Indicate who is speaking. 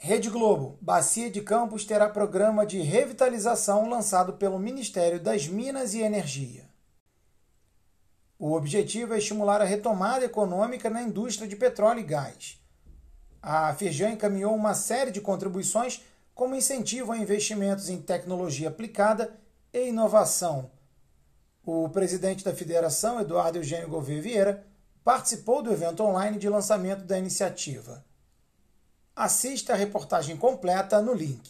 Speaker 1: Rede Globo, Bacia de Campos terá programa de revitalização lançado pelo Ministério das Minas e Energia. O objetivo é estimular a retomada econômica na indústria de petróleo e gás. A Firjan encaminhou uma série de contribuições como incentivo a investimentos em tecnologia aplicada e inovação. O presidente da federação, Eduardo Eugênio Gouveia Vieira, participou do evento online de lançamento da iniciativa. Assista a reportagem completa no link.